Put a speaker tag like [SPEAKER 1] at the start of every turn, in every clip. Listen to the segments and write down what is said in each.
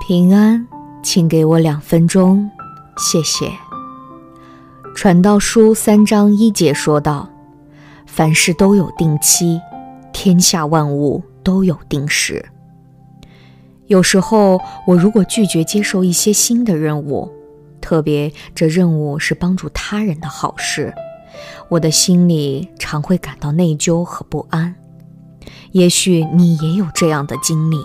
[SPEAKER 1] 平安，请给我两分钟，谢谢。传道书三章一节说道：“凡事都有定期，天下万物都有定时。”有时候，我如果拒绝接受一些新的任务，特别这任务是帮助他人的好事，我的心里常会感到内疚和不安。也许你也有这样的经历。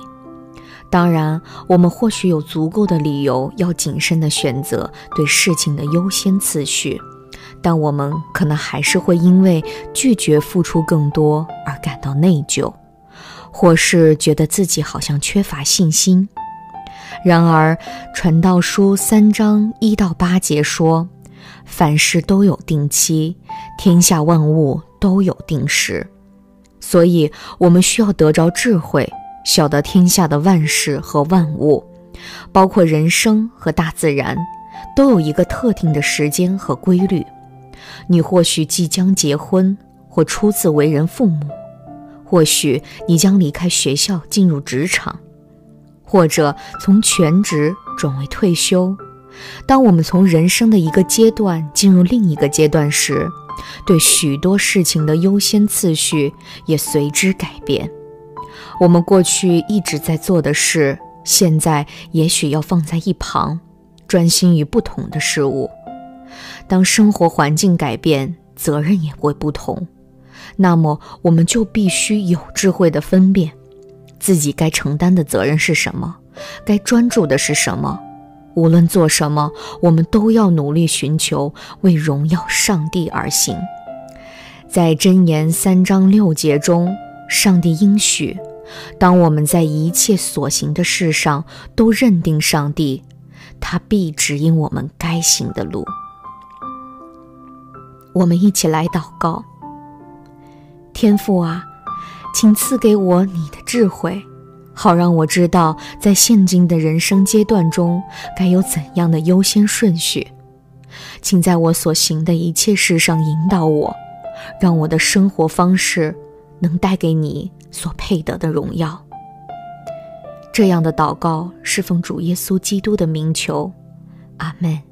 [SPEAKER 1] 当然，我们或许有足够的理由要谨慎地选择对事情的优先次序，但我们可能还是会因为拒绝付出更多而感到内疚，或是觉得自己好像缺乏信心。然而，《传道书》三章一到八节说：“凡事都有定期，天下万物都有定时。”所以，我们需要得着智慧。晓得天下的万事和万物，包括人生和大自然，都有一个特定的时间和规律。你或许即将结婚，或初次为人父母；或许你将离开学校进入职场，或者从全职转为退休。当我们从人生的一个阶段进入另一个阶段时，对许多事情的优先次序也随之改变。我们过去一直在做的事，现在也许要放在一旁，专心于不同的事物。当生活环境改变，责任也会不同。那么，我们就必须有智慧地分辨，自己该承担的责任是什么，该专注的是什么。无论做什么，我们都要努力寻求为荣耀上帝而行。在箴言三章六节中，上帝应许。当我们在一切所行的事上都认定上帝，他必指引我们该行的路。我们一起来祷告：天父啊，请赐给我你的智慧，好让我知道在现今的人生阶段中该有怎样的优先顺序。请在我所行的一切事上引导我，让我的生活方式能带给你所配得的荣耀。这样的祷告是奉主耶稣基督的名求，阿门。